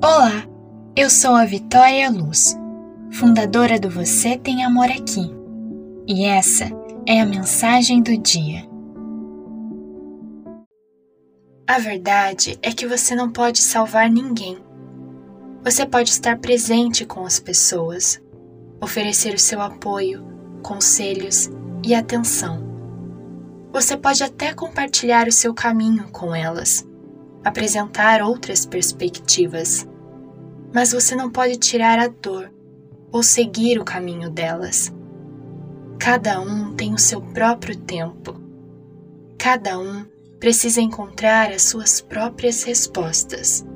Olá, eu sou a Vitória Luz, fundadora do Você Tem Amor Aqui, e essa é a mensagem do dia. A verdade é que você não pode salvar ninguém. Você pode estar presente com as pessoas, oferecer o seu apoio, conselhos e atenção. Você pode até compartilhar o seu caminho com elas apresentar outras perspectivas, mas você não pode tirar a dor ou seguir o caminho delas. Cada um tem o seu próprio tempo. Cada um precisa encontrar as suas próprias respostas.